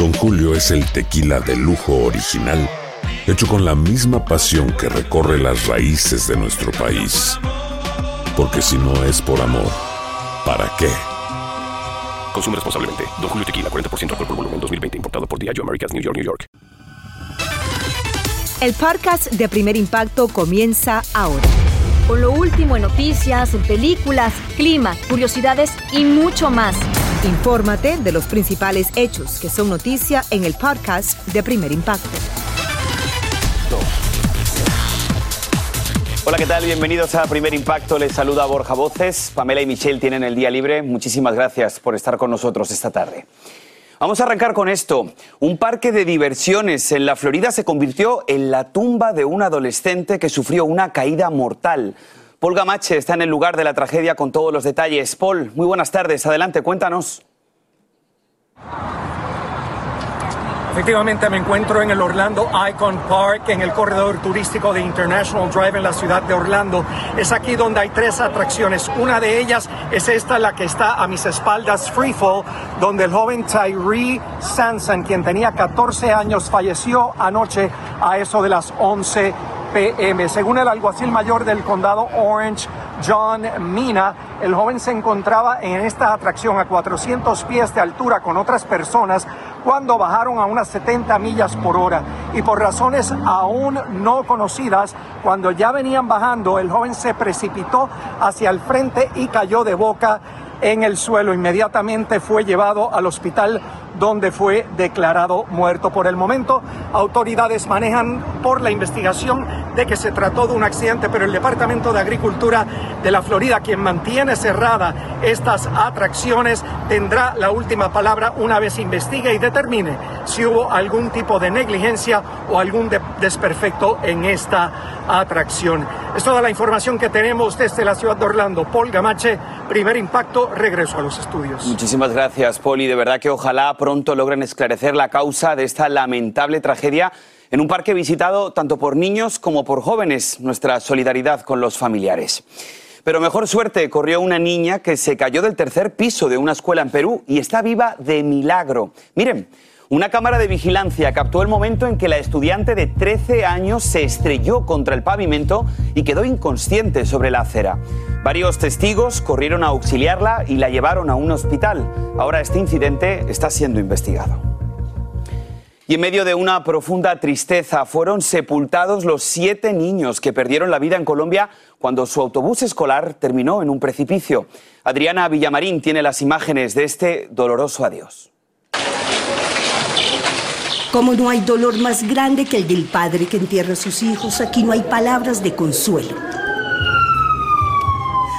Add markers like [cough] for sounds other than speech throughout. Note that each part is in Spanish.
Don Julio es el tequila de lujo original, hecho con la misma pasión que recorre las raíces de nuestro país. Porque si no es por amor, ¿para qué? Consume responsablemente. Don Julio Tequila, 40% alcohol por volumen, 2020. Importado por Diageo Americas, New York, New York. El podcast de Primer Impacto comienza ahora. Con lo último en noticias, en películas, clima, curiosidades y mucho más. Infórmate de los principales hechos que son noticia en el podcast de Primer Impacto. Hola, ¿qué tal? Bienvenidos a Primer Impacto. Les saluda Borja Voces. Pamela y Michelle tienen el día libre. Muchísimas gracias por estar con nosotros esta tarde. Vamos a arrancar con esto. Un parque de diversiones en la Florida se convirtió en la tumba de un adolescente que sufrió una caída mortal. Paul Gamache está en el lugar de la tragedia con todos los detalles. Paul, muy buenas tardes. Adelante, cuéntanos. Efectivamente me encuentro en el Orlando Icon Park, en el corredor turístico de International Drive en la ciudad de Orlando. Es aquí donde hay tres atracciones. Una de ellas es esta, la que está a mis espaldas, Freefall, donde el joven Tyree Sanson, quien tenía 14 años, falleció anoche a eso de las 11 p.m. Según el alguacil mayor del condado Orange, John Mina, el joven se encontraba en esta atracción a 400 pies de altura con otras personas cuando bajaron a unas 70 millas por hora y por razones aún no conocidas, cuando ya venían bajando, el joven se precipitó hacia el frente y cayó de boca en el suelo. Inmediatamente fue llevado al hospital donde fue declarado muerto. Por el momento, autoridades manejan por la investigación de que se trató de un accidente, pero el Departamento de Agricultura de la Florida, quien mantiene cerrada estas atracciones, tendrá la última palabra una vez investigue y determine si hubo algún tipo de negligencia o algún desperfecto en esta atracción. Es toda la información que tenemos desde la ciudad de Orlando. Paul Gamache, primer impacto, regreso a los estudios. Muchísimas gracias, y de verdad que ojalá pronto logren esclarecer la causa de esta lamentable tragedia en un parque visitado tanto por niños como por jóvenes. Nuestra solidaridad con los familiares. Pero mejor suerte corrió una niña que se cayó del tercer piso de una escuela en Perú y está viva de milagro. Miren, una cámara de vigilancia captó el momento en que la estudiante de 13 años se estrelló contra el pavimento y quedó inconsciente sobre la acera. Varios testigos corrieron a auxiliarla y la llevaron a un hospital. Ahora este incidente está siendo investigado. Y en medio de una profunda tristeza fueron sepultados los siete niños que perdieron la vida en Colombia cuando su autobús escolar terminó en un precipicio. Adriana Villamarín tiene las imágenes de este doloroso adiós. Como no hay dolor más grande que el del padre que entierra a sus hijos, aquí no hay palabras de consuelo.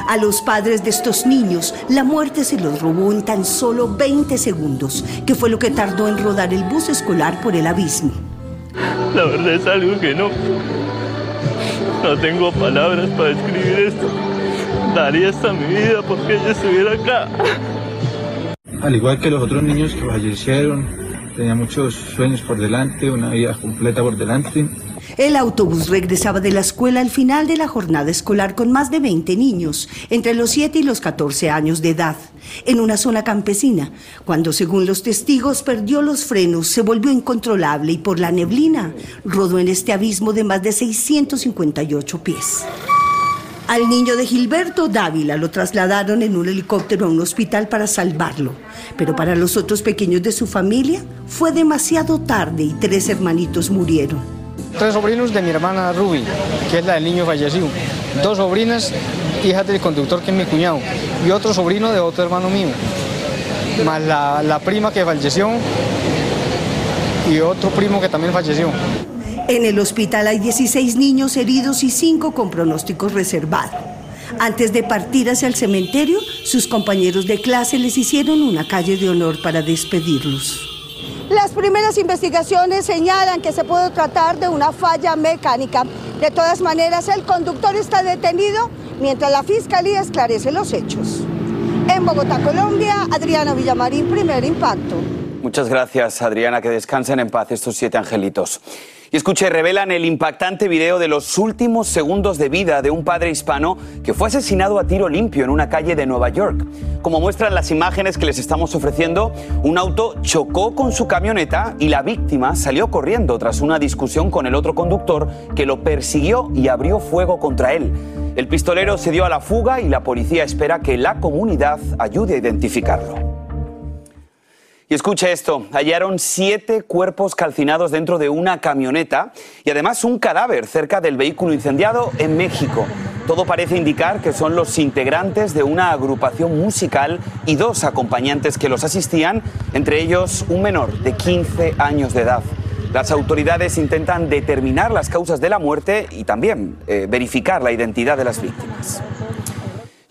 A los padres de estos niños, la muerte se los robó en tan solo 20 segundos, que fue lo que tardó en rodar el bus escolar por el abismo. La verdad es algo que no. No tengo palabras para describir esto. Daría hasta mi vida porque ella estuviera acá. Al igual que los otros niños que fallecieron, tenía muchos sueños por delante, una vida completa por delante. El autobús regresaba de la escuela al final de la jornada escolar con más de 20 niños, entre los 7 y los 14 años de edad, en una zona campesina, cuando según los testigos perdió los frenos, se volvió incontrolable y por la neblina rodó en este abismo de más de 658 pies. Al niño de Gilberto Dávila lo trasladaron en un helicóptero a un hospital para salvarlo, pero para los otros pequeños de su familia fue demasiado tarde y tres hermanitos murieron. Tres sobrinos de mi hermana Ruby, que es la del niño fallecido. Dos sobrinas, hijas del conductor, que es mi cuñado. Y otro sobrino de otro hermano mío. Más la, la prima que falleció y otro primo que también falleció. En el hospital hay 16 niños heridos y 5 con pronósticos reservados. Antes de partir hacia el cementerio, sus compañeros de clase les hicieron una calle de honor para despedirlos. Las primeras investigaciones señalan que se puede tratar de una falla mecánica. De todas maneras, el conductor está detenido mientras la fiscalía esclarece los hechos. En Bogotá, Colombia, Adriana Villamarín, primer impacto. Muchas gracias, Adriana. Que descansen en paz estos siete angelitos. Y escuche, revelan el impactante video de los últimos segundos de vida de un padre hispano que fue asesinado a tiro limpio en una calle de Nueva York. Como muestran las imágenes que les estamos ofreciendo, un auto chocó con su camioneta y la víctima salió corriendo tras una discusión con el otro conductor que lo persiguió y abrió fuego contra él. El pistolero se dio a la fuga y la policía espera que la comunidad ayude a identificarlo. Y escucha esto, hallaron siete cuerpos calcinados dentro de una camioneta y además un cadáver cerca del vehículo incendiado en México. Todo parece indicar que son los integrantes de una agrupación musical y dos acompañantes que los asistían, entre ellos un menor de 15 años de edad. Las autoridades intentan determinar las causas de la muerte y también eh, verificar la identidad de las víctimas.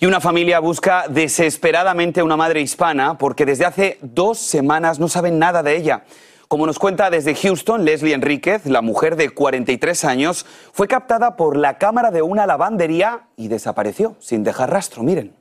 Y una familia busca desesperadamente a una madre hispana porque desde hace dos semanas no saben nada de ella. Como nos cuenta desde Houston, Leslie Enríquez, la mujer de 43 años, fue captada por la cámara de una lavandería y desapareció sin dejar rastro. Miren.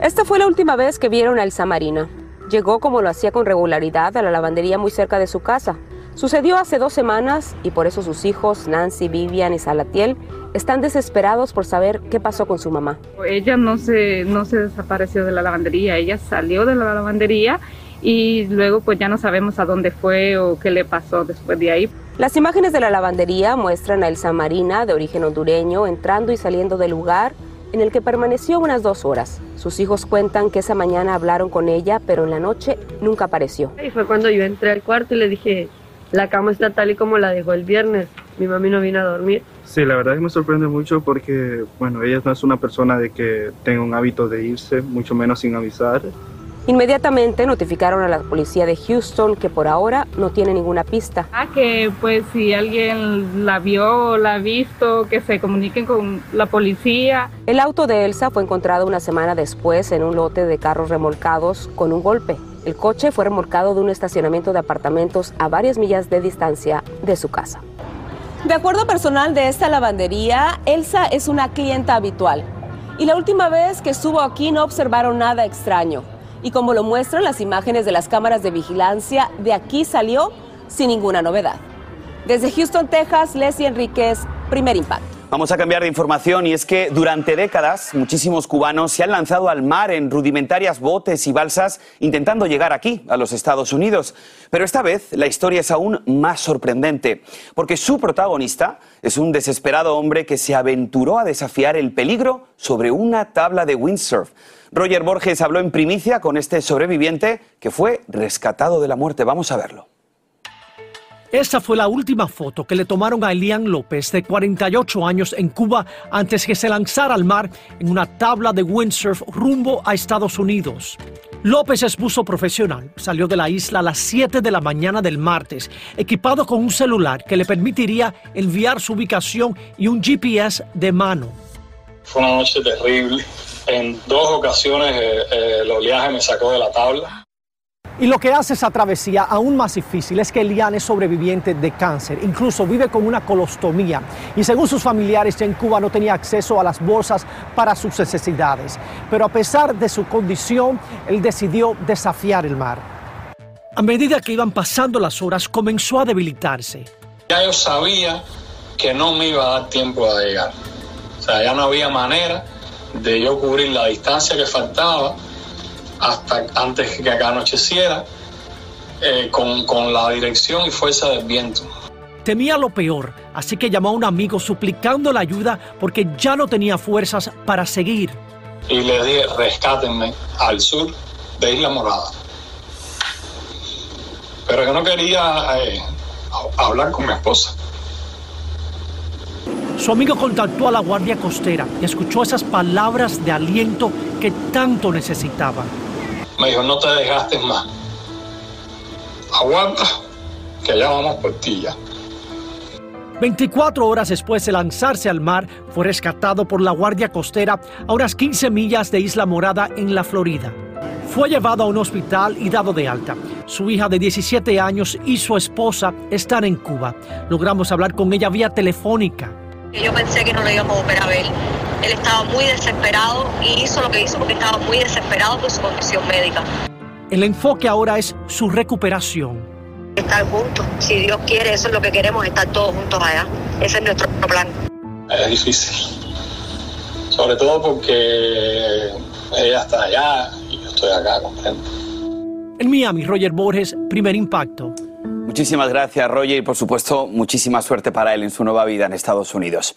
Esta fue la última vez que vieron a Elsa Marina. Llegó como lo hacía con regularidad a la lavandería muy cerca de su casa. Sucedió hace dos semanas y por eso sus hijos, Nancy, Vivian y Salatiel, están desesperados por saber qué pasó con su mamá. Ella no se, no se desapareció de la lavandería, ella salió de la lavandería y luego pues ya no sabemos a dónde fue o qué le pasó después de ahí. Las imágenes de la lavandería muestran a Elsa Marina, de origen hondureño, entrando y saliendo del lugar en el que permaneció unas dos horas. Sus hijos cuentan que esa mañana hablaron con ella, pero en la noche nunca apareció. Y fue cuando yo entré al cuarto y le dije, la cama está tal y como la dejó el viernes. Mi mami no vino a dormir. Sí, la verdad es que me sorprende mucho porque, bueno, ella no es una persona de que tenga un hábito de irse, mucho menos sin avisar. Inmediatamente notificaron a la policía de Houston que por ahora no tiene ninguna pista. Ah, que pues si alguien la vio o la ha visto, que se comuniquen con la policía. El auto de Elsa fue encontrado una semana después en un lote de carros remolcados con un golpe. El coche fue remolcado de un estacionamiento de apartamentos a varias millas de distancia de su casa. De acuerdo personal de esta lavandería, Elsa es una clienta habitual. Y la última vez que estuvo aquí no observaron nada extraño. Y como lo muestran las imágenes de las cámaras de vigilancia, de aquí salió sin ninguna novedad. Desde Houston, Texas, Leslie Enríquez, primer impacto. Vamos a cambiar de información y es que durante décadas muchísimos cubanos se han lanzado al mar en rudimentarias botes y balsas intentando llegar aquí, a los Estados Unidos. Pero esta vez la historia es aún más sorprendente, porque su protagonista es un desesperado hombre que se aventuró a desafiar el peligro sobre una tabla de windsurf. Roger Borges habló en primicia con este sobreviviente que fue rescatado de la muerte. Vamos a verlo. Esa fue la última foto que le tomaron a Elian López, de 48 años, en Cuba, antes que se lanzara al mar en una tabla de windsurf rumbo a Estados Unidos. López es buzo profesional. Salió de la isla a las 7 de la mañana del martes, equipado con un celular que le permitiría enviar su ubicación y un GPS de mano. Fue una noche terrible. En dos ocasiones eh, eh, me sacó de la tabla. Y lo que hace esa travesía aún más difícil es que Elian es sobreviviente de cáncer, incluso vive con una colostomía y según sus familiares en Cuba no tenía acceso a las bolsas para sus necesidades. Pero a pesar de su condición, él decidió desafiar el mar. A medida que iban pasando las horas, comenzó a debilitarse. Ya yo sabía que no me iba a dar tiempo de llegar. O sea, ya no había manera de yo cubrir la distancia que faltaba hasta antes que acá anocheciera, eh, con, con la dirección y fuerza del viento. Temía lo peor, así que llamó a un amigo suplicando la ayuda porque ya no tenía fuerzas para seguir. Y le dije, rescátenme al sur de Isla Morada. Pero que no quería eh, hablar con mi esposa. Su amigo contactó a la Guardia Costera y escuchó esas palabras de aliento que tanto necesitaba. Me dijo, no te desgastes más. Aguanta, que allá vamos por ti ya. 24 horas después de lanzarse al mar, fue rescatado por la Guardia Costera a unas 15 millas de Isla Morada en la Florida. Fue llevado a un hospital y dado de alta. Su hija de 17 años y su esposa están en Cuba. Logramos hablar con ella vía telefónica. Yo pensé que no lo íbamos a volver a ver. Él estaba muy desesperado y hizo lo que hizo porque estaba muy desesperado por su condición médica. El enfoque ahora es su recuperación. Estar juntos, si Dios quiere, eso es lo que queremos, estar todos juntos allá. Ese es nuestro plan. Es difícil. Sobre todo porque ella está allá y yo estoy acá, comprendo. En Miami, Roger Borges, primer impacto. Muchísimas gracias, Roger, y por supuesto, muchísima suerte para él en su nueva vida en Estados Unidos.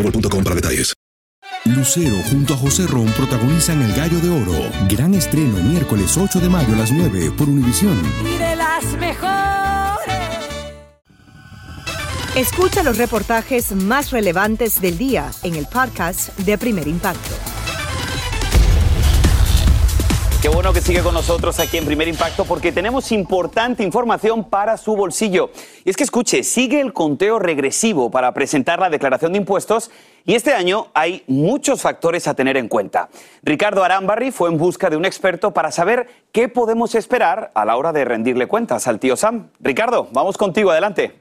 para. Lucero junto a José Ron protagonizan El Gallo de Oro. Gran estreno miércoles 8 de mayo a las 9 por Univisión. Y las mejores. Escucha los reportajes más relevantes del día en el podcast de Primer Impacto. Qué bueno que sigue con nosotros aquí en Primer Impacto porque tenemos importante información para su bolsillo. Y es que escuche, sigue el conteo regresivo para presentar la declaración de impuestos y este año hay muchos factores a tener en cuenta. Ricardo Arambarri fue en busca de un experto para saber qué podemos esperar a la hora de rendirle cuentas al tío Sam. Ricardo, vamos contigo, adelante.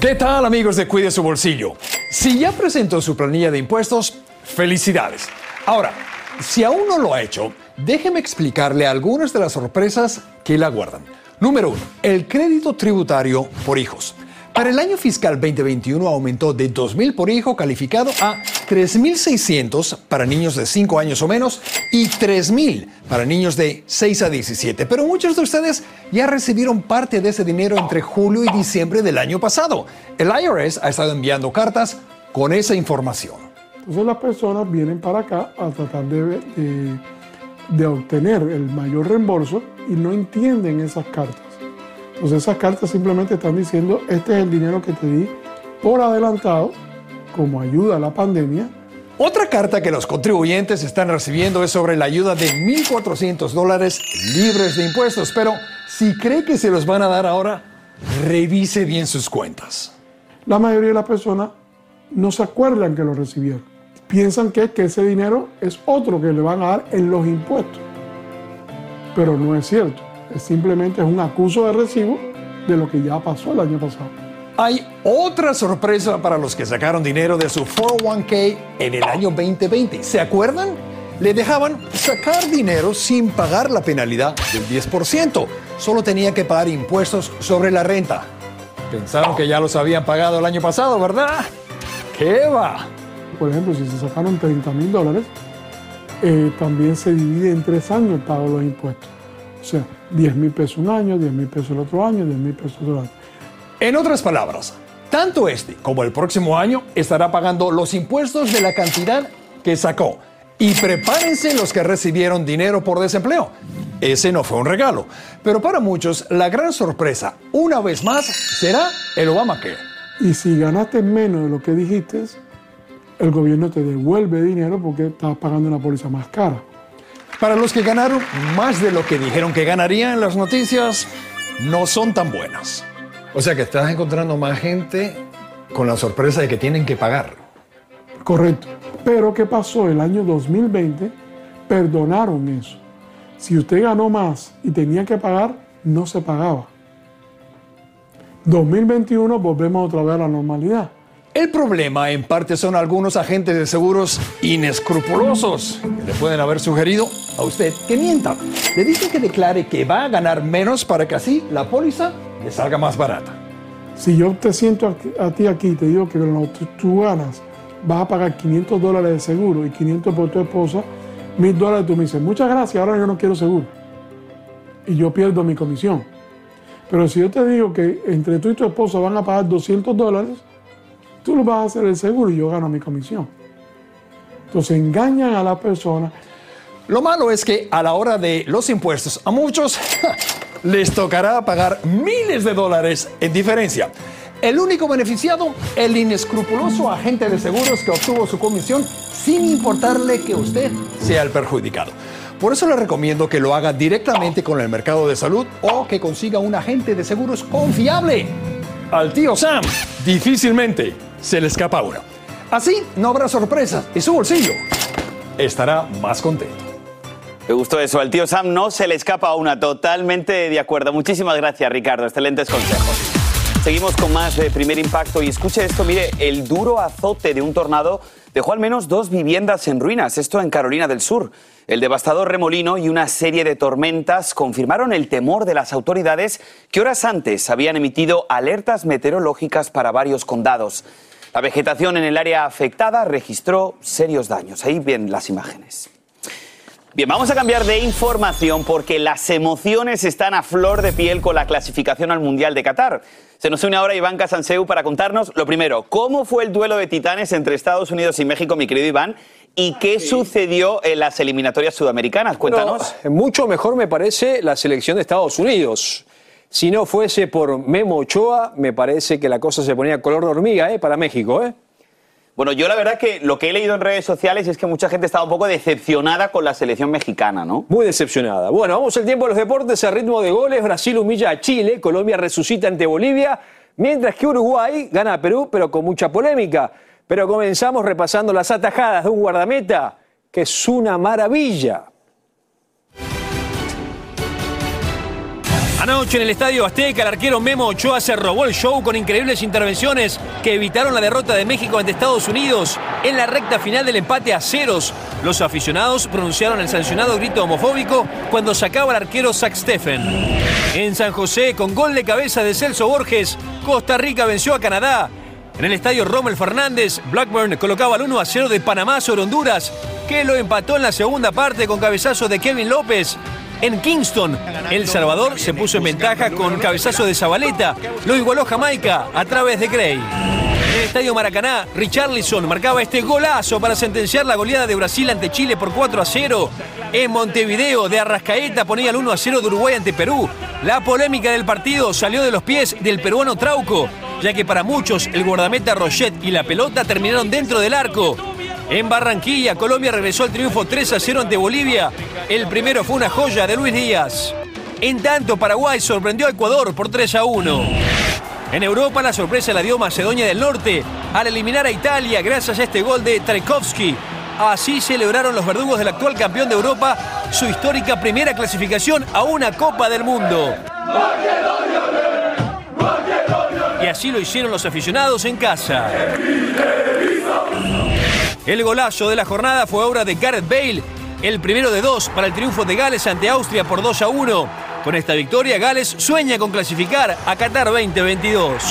¿Qué tal amigos de Cuide su Bolsillo? Si ya presentó su planilla de impuestos, felicidades. Ahora, si aún no lo ha hecho, déjeme explicarle algunas de las sorpresas que le aguardan. Número uno, el crédito tributario por hijos. Para el año fiscal 2021 aumentó de 2.000 por hijo calificado a 3.600 para niños de 5 años o menos y 3.000 para niños de 6 a 17. Pero muchos de ustedes ya recibieron parte de ese dinero entre julio y diciembre del año pasado. El IRS ha estado enviando cartas con esa información. Entonces las personas vienen para acá a tratar de, de, de obtener el mayor reembolso y no entienden esas cartas. Entonces esas cartas simplemente están diciendo, este es el dinero que te di por adelantado como ayuda a la pandemia. Otra carta que los contribuyentes están recibiendo es sobre la ayuda de 1.400 dólares libres de impuestos, pero si cree que se los van a dar ahora, revise bien sus cuentas. La mayoría de las personas no se acuerdan que lo recibieron. Piensan que, que ese dinero es otro que le van a dar en los impuestos. Pero no es cierto. Es simplemente es un acuso de recibo de lo que ya pasó el año pasado. Hay otra sorpresa para los que sacaron dinero de su 401k en el año 2020. ¿Se acuerdan? Le dejaban sacar dinero sin pagar la penalidad del 10%. Solo tenía que pagar impuestos sobre la renta. Pensaron que ya los habían pagado el año pasado, ¿verdad? ¿Qué va? Por ejemplo, si se sacaron 30 mil dólares, eh, también se divide en tres años el pago de los impuestos. O sea, 10 mil pesos un año, 10 mil pesos el otro año, 10 mil pesos otro año. En otras palabras, tanto este como el próximo año estará pagando los impuestos de la cantidad que sacó. Y prepárense los que recibieron dinero por desempleo. Ese no fue un regalo. Pero para muchos, la gran sorpresa, una vez más, será el Obamacare. Y si ganaste menos de lo que dijiste, el gobierno te devuelve dinero porque estás pagando una póliza más cara. Para los que ganaron más de lo que dijeron que ganarían, las noticias no son tan buenas. O sea que estás encontrando más gente con la sorpresa de que tienen que pagar. Correcto. Pero ¿qué pasó? El año 2020 perdonaron eso. Si usted ganó más y tenía que pagar, no se pagaba. 2021 volvemos otra vez a la normalidad. El problema en parte son algunos agentes de seguros inescrupulosos que le pueden haber sugerido a usted que mienta. Le dicen que declare que va a ganar menos para que así la póliza le salga más barata. Si yo te siento a, ti aquí y te digo que tú ganas vas a pagar 500 dólares de seguro y 500 por tu esposa, mil dólares, tú me dices, muchas gracias, ahora yo no quiero seguro. Y yo pierdo mi comisión. Pero si yo te digo que entre tú y tu esposa van a pagar 200 dólares, tú lo vas a hacer el seguro y yo gano mi comisión. Entonces engañan a la persona. Lo malo es que a la hora de los impuestos, a muchos les tocará pagar miles de dólares en diferencia. El único beneficiado, el inescrupuloso agente de seguros que obtuvo su comisión sin importarle que usted sea el perjudicado. Por eso le recomiendo que lo haga directamente con el mercado de salud o que consiga un agente de seguros confiable. Al tío Sam difícilmente se le escapa una. Así no habrá sorpresas y su bolsillo estará más contento. Me gustó eso. Al tío Sam no se le escapa una. Totalmente de acuerdo. Muchísimas gracias, Ricardo. Excelentes consejos. Seguimos con más de primer impacto y escuche esto, mire, el duro azote de un tornado dejó al menos dos viviendas en ruinas, esto en Carolina del Sur. El devastador remolino y una serie de tormentas confirmaron el temor de las autoridades que horas antes habían emitido alertas meteorológicas para varios condados. La vegetación en el área afectada registró serios daños. Ahí ven las imágenes. Bien, vamos a cambiar de información porque las emociones están a flor de piel con la clasificación al Mundial de Qatar. Se nos une ahora Iván Casanseu para contarnos, lo primero, cómo fue el duelo de titanes entre Estados Unidos y México, mi querido Iván, y qué sucedió en las eliminatorias sudamericanas. Cuéntanos. mucho mejor me parece la selección de Estados Unidos. Si no fuese por Memo Ochoa, me parece que la cosa se ponía color de hormiga ¿eh? para México. ¿eh? Bueno, yo la verdad que lo que he leído en redes sociales es que mucha gente estaba un poco decepcionada con la selección mexicana, ¿no? Muy decepcionada. Bueno, vamos al tiempo de los deportes a ritmo de goles. Brasil humilla a Chile, Colombia resucita ante Bolivia, mientras que Uruguay gana a Perú, pero con mucha polémica. Pero comenzamos repasando las atajadas de un guardameta, que es una maravilla. Anoche en el Estadio Azteca, el arquero Memo Ochoa se robó el show con increíbles intervenciones que evitaron la derrota de México ante Estados Unidos en la recta final del empate a ceros. Los aficionados pronunciaron el sancionado grito homofóbico cuando sacaba al arquero Zach Steffen. En San José, con gol de cabeza de Celso Borges, Costa Rica venció a Canadá. En el estadio Rommel Fernández, Blackburn colocaba el 1 a 0 de Panamá sobre Honduras, que lo empató en la segunda parte con cabezazo de Kevin López. En Kingston, El Salvador se puso en ventaja con cabezazo de Zabaleta. Lo igualó Jamaica a través de Gray. En el Estadio Maracaná, Richarlison marcaba este golazo para sentenciar la goleada de Brasil ante Chile por 4 a 0. En Montevideo, de Arrascaeta ponía el 1 a 0 de Uruguay ante Perú. La polémica del partido salió de los pies del peruano Trauco, ya que para muchos el guardameta Rochet y la pelota terminaron dentro del arco. En Barranquilla, Colombia regresó al triunfo 3 a 0 ante Bolivia. El primero fue una joya de Luis Díaz. En tanto, Paraguay sorprendió a Ecuador por 3 a 1. En Europa, la sorpresa la dio Macedonia del Norte al eliminar a Italia gracias a este gol de Tchaikovsky. Así celebraron los verdugos del actual campeón de Europa su histórica primera clasificación a una Copa del Mundo. Y así lo hicieron los aficionados en casa. El golazo de la jornada fue obra de Gareth Bale, el primero de dos para el triunfo de Gales ante Austria por 2 a 1. Con esta victoria, Gales sueña con clasificar a Qatar 2022.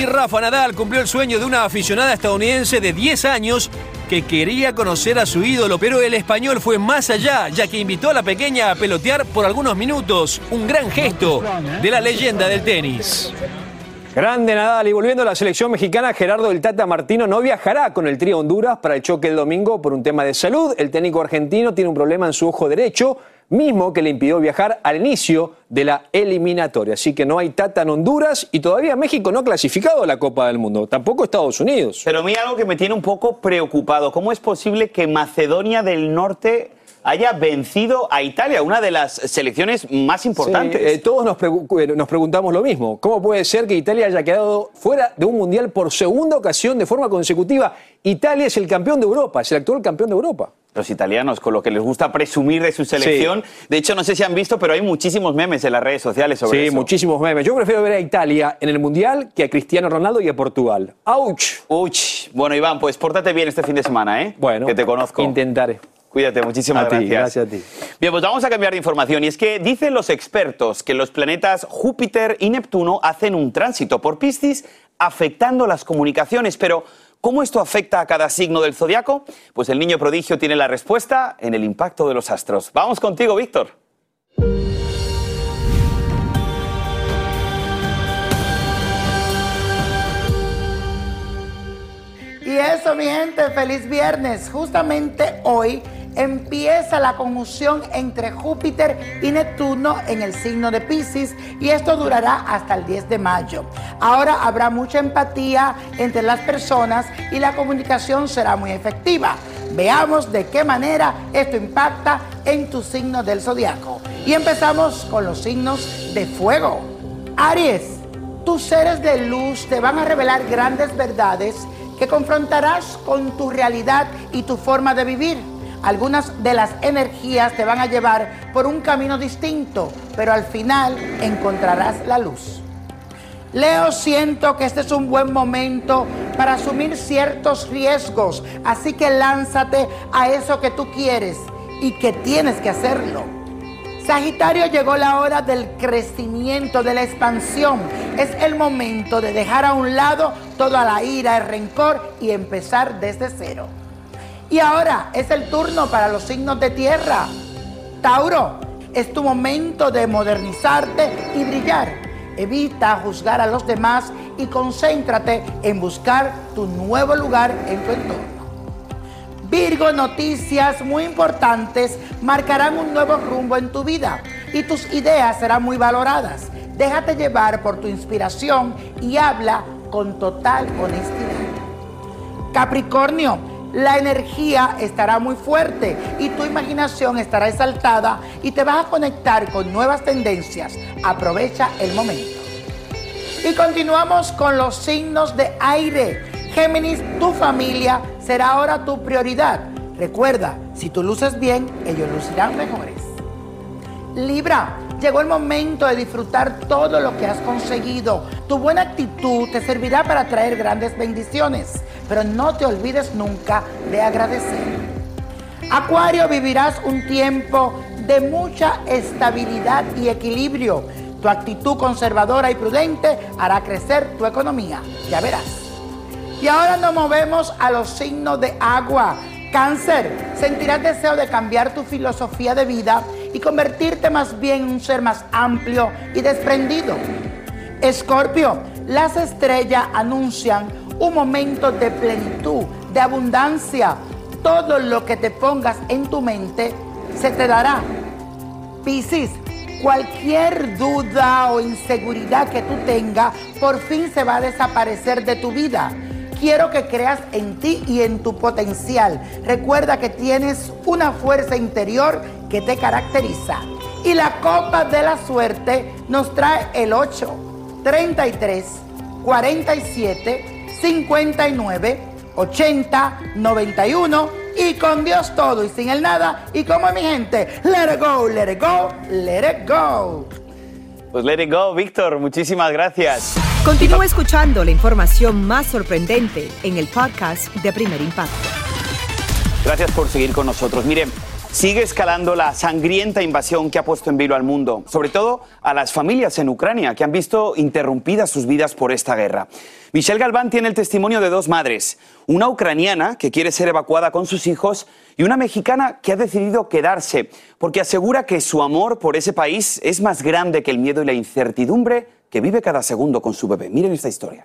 Y Rafa Nadal cumplió el sueño de una aficionada estadounidense de 10 años que quería conocer a su ídolo, pero el español fue más allá, ya que invitó a la pequeña a pelotear por algunos minutos. Un gran gesto de la leyenda del tenis. Grande Nadal y volviendo a la selección mexicana, Gerardo del Tata Martino no viajará con el trío Honduras para el choque el domingo por un tema de salud. El técnico argentino tiene un problema en su ojo derecho, mismo que le impidió viajar al inicio de la eliminatoria. Así que no hay Tata en Honduras y todavía México no ha clasificado a la Copa del Mundo, tampoco Estados Unidos. Pero a mí algo que me tiene un poco preocupado, ¿cómo es posible que Macedonia del Norte haya vencido a Italia, una de las selecciones más importantes. Sí, eh, todos nos, eh, nos, preguntamos lo mismo. ¿Cómo puede ser que Italia haya quedado fuera de un mundial por segunda ocasión de forma consecutiva? Italia es el campeón de Europa, es el actual campeón de Europa. Los italianos, con lo que les gusta presumir de su selección. De hecho, no sé si han visto, pero hay muchísimos memes en las redes sociales sobre sí, eso. Sí, muchísimos memes. Yo prefiero ver a Italia en el Mundial que a Cristiano Ronaldo y a Portugal. ¡Auch! ¡Auch! Bueno, Iván, pues pórtate bien este fin de semana, ¿eh? Bueno. Que te conozco. Intentaré. Cuídate, muchísimas a ti, gracias. gracias a ti. Bien, pues vamos a cambiar de información. Y es que dicen los expertos que los planetas Júpiter y Neptuno hacen un tránsito por Piscis afectando las comunicaciones. Pero, ¿Cómo esto afecta a cada signo del zodiaco? Pues el niño prodigio tiene la respuesta en el impacto de los astros. Vamos contigo, Víctor. Y eso, mi gente, feliz viernes. Justamente hoy empieza la conjunción entre Júpiter y Neptuno en el signo de Pisces y esto durará hasta el 10 de mayo. Ahora habrá mucha empatía entre las personas y la comunicación será muy efectiva. Veamos de qué manera esto impacta en tu signo del zodiaco. Y empezamos con los signos de fuego. Aries, tus seres de luz te van a revelar grandes verdades que confrontarás con tu realidad y tu forma de vivir. Algunas de las energías te van a llevar por un camino distinto, pero al final encontrarás la luz. Leo, siento que este es un buen momento para asumir ciertos riesgos, así que lánzate a eso que tú quieres y que tienes que hacerlo. Sagitario llegó la hora del crecimiento, de la expansión. Es el momento de dejar a un lado toda la ira, el rencor y empezar desde cero. Y ahora es el turno para los signos de tierra. Tauro, es tu momento de modernizarte y brillar. Evita juzgar a los demás y concéntrate en buscar tu nuevo lugar en tu entorno. Virgo, noticias muy importantes marcarán un nuevo rumbo en tu vida y tus ideas serán muy valoradas. Déjate llevar por tu inspiración y habla con total honestidad. Capricornio, la energía estará muy fuerte y tu imaginación estará exaltada y te vas a conectar con nuevas tendencias. Aprovecha el momento. Y continuamos con los signos de aire. Géminis, tu familia será ahora tu prioridad. Recuerda, si tú luces bien, ellos lucirán mejores. Libra, llegó el momento de disfrutar todo lo que has conseguido. Tu buena actitud te servirá para traer grandes bendiciones, pero no te olvides nunca de agradecer. Acuario, vivirás un tiempo de mucha estabilidad y equilibrio. Tu actitud conservadora y prudente hará crecer tu economía. Ya verás. Y ahora nos movemos a los signos de agua. Cáncer, sentirás deseo de cambiar tu filosofía de vida y convertirte más bien en un ser más amplio y desprendido. Escorpio, las estrellas anuncian un momento de plenitud, de abundancia. Todo lo que te pongas en tu mente se te dará. Piscis, cualquier duda o inseguridad que tú tengas, por fin se va a desaparecer de tu vida quiero que creas en ti y en tu potencial. Recuerda que tienes una fuerza interior que te caracteriza. Y la copa de la suerte nos trae el 8, 33, 47, 59, 80, 91 y con Dios todo y sin el nada. Y como mi gente, let it go, let it go, let it go. Pues let it go, Víctor. Muchísimas gracias. Continúa escuchando la información más sorprendente en el podcast de Primer Impacto. Gracias por seguir con nosotros. Miren, sigue escalando la sangrienta invasión que ha puesto en vilo al mundo, sobre todo a las familias en Ucrania que han visto interrumpidas sus vidas por esta guerra. Michelle Galván tiene el testimonio de dos madres, una ucraniana que quiere ser evacuada con sus hijos y una mexicana que ha decidido quedarse porque asegura que su amor por ese país es más grande que el miedo y la incertidumbre que vive cada segundo con su bebé. Miren esta historia.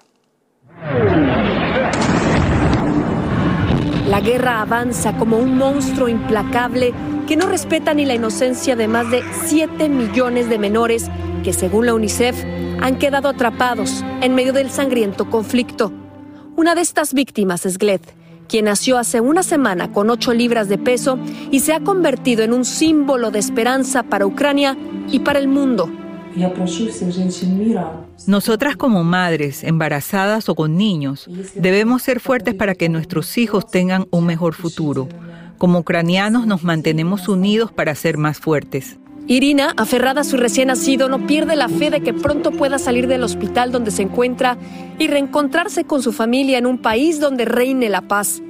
La guerra avanza como un monstruo implacable que no respeta ni la inocencia de más de 7 millones de menores que, según la UNICEF, han quedado atrapados en medio del sangriento conflicto. Una de estas víctimas es Gled, quien nació hace una semana con 8 libras de peso y se ha convertido en un símbolo de esperanza para Ucrania y para el mundo. Nosotras como madres, embarazadas o con niños, debemos ser fuertes para que nuestros hijos tengan un mejor futuro. Como ucranianos nos mantenemos unidos para ser más fuertes. Irina, aferrada a su recién nacido, no pierde la fe de que pronto pueda salir del hospital donde se encuentra y reencontrarse con su familia en un país donde reine la paz.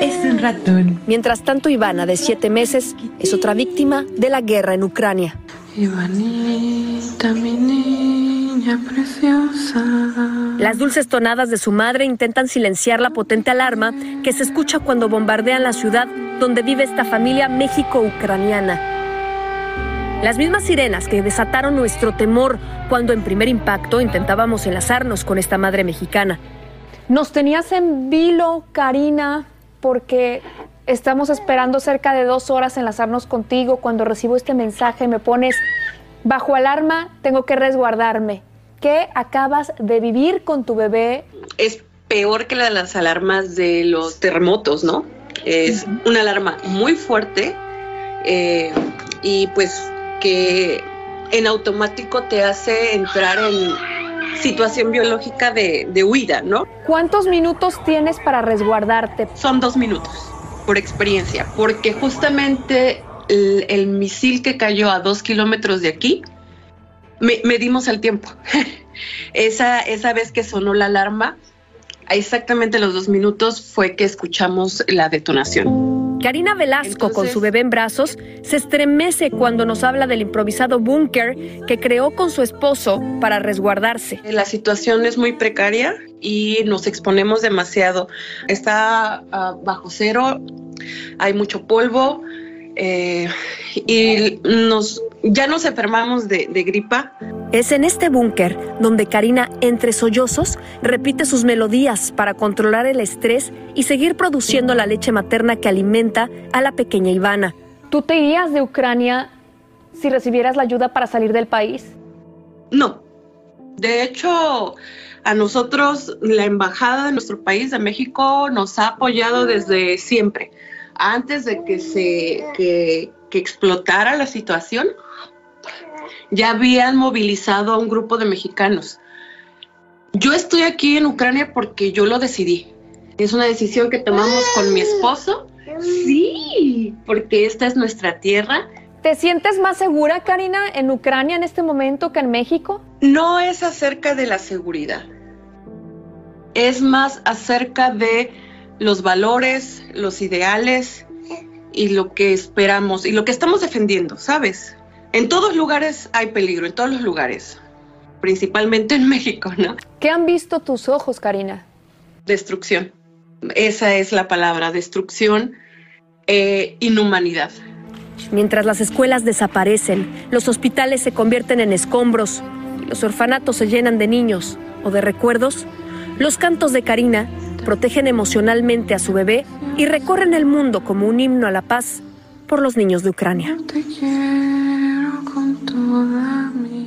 Es un ratón. Mientras tanto, Ivana, de siete meses, es otra víctima de la guerra en Ucrania. Ivanita, mi niña. niña preciosa. Las dulces tonadas de su madre intentan silenciar la potente alarma que se escucha cuando bombardean la ciudad donde vive esta familia México-ucraniana. Las mismas sirenas que desataron nuestro temor cuando en primer impacto intentábamos enlazarnos con esta madre mexicana. Nos tenías en vilo, Karina, porque estamos esperando cerca de dos horas enlazarnos contigo. Cuando recibo este mensaje me pones, bajo alarma, tengo que resguardarme. ¿Qué acabas de vivir con tu bebé? Es peor que la de las alarmas de los terremotos, ¿no? Es una alarma muy fuerte eh, y pues que en automático te hace entrar en situación biológica de, de huida, ¿no? ¿Cuántos minutos tienes para resguardarte? Son dos minutos, por experiencia, porque justamente el, el misil que cayó a dos kilómetros de aquí, me- medimos el tiempo. [laughs] esa, esa vez que sonó la alarma, a exactamente los dos minutos fue que escuchamos la detonación. Karina Velasco, con su bebé en brazos, se estremece cuando nos habla del improvisado búnker que creó con su esposo para resguardarse. La situación es muy precaria y nos exponemos demasiado. Está ah, bajo cero, hay mucho polvo eh, y nos, ya nos enfermamos de, de gripa. Es en este búnker donde Karina, entre sollozos, repite sus melodías para controlar el estrés y seguir produciendo la leche materna que alimenta a la pequeña Ivana. ¿Tú te irías de Ucrania si recibieras la ayuda para salir del país? No. De hecho, a nosotros la embajada de nuestro país, de México, nos ha apoyado desde siempre. Antes de que se que, que explotara la situación, ya habían movilizado a un grupo de mexicanos. Yo estoy aquí en Ucrania porque yo lo decidí. Es una decisión que tomamos con mi esposo. Sí, porque esta es nuestra tierra. ¿Te sientes más segura, Karina, en Ucrania en este momento que en México? No es acerca de la seguridad. Es más acerca de los valores, los ideales y lo que esperamos y lo que estamos defendiendo, ¿sabes? En todos lugares hay peligro, en todos los lugares, principalmente en [laughs] México, ¿no? ¿Qué han visto tus ojos, Karina? Destrucción. Esa es la palabra, destrucción, eh, inhumanidad. Mientras las escuelas desaparecen, los hospitales se convierten en escombros y los orfanatos se llenan de niños o de recuerdos, los cantos de Karina protegen emocionalmente a su bebé y recorren el mundo como un himno a la paz por los niños de Ucrania. Te quiero con toda mi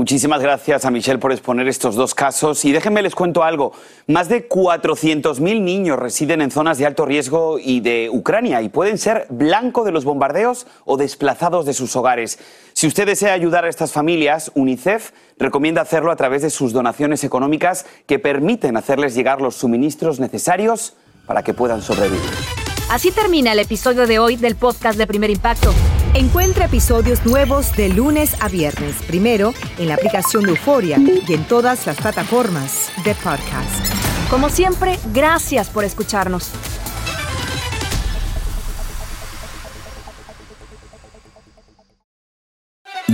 Muchísimas gracias a Michelle por exponer estos dos casos. Y déjenme les cuento algo. Más de 400.000 niños residen en zonas de alto riesgo y de Ucrania y pueden ser blanco de los bombardeos o desplazados de sus hogares. Si usted desea ayudar a estas familias, UNICEF recomienda hacerlo a través de sus donaciones económicas que permiten hacerles llegar los suministros necesarios para que puedan sobrevivir. Así termina el episodio de hoy del podcast de Primer Impacto. Encuentra episodios nuevos de lunes a viernes, primero en la aplicación de Euforia y en todas las plataformas de podcast. Como siempre, gracias por escucharnos.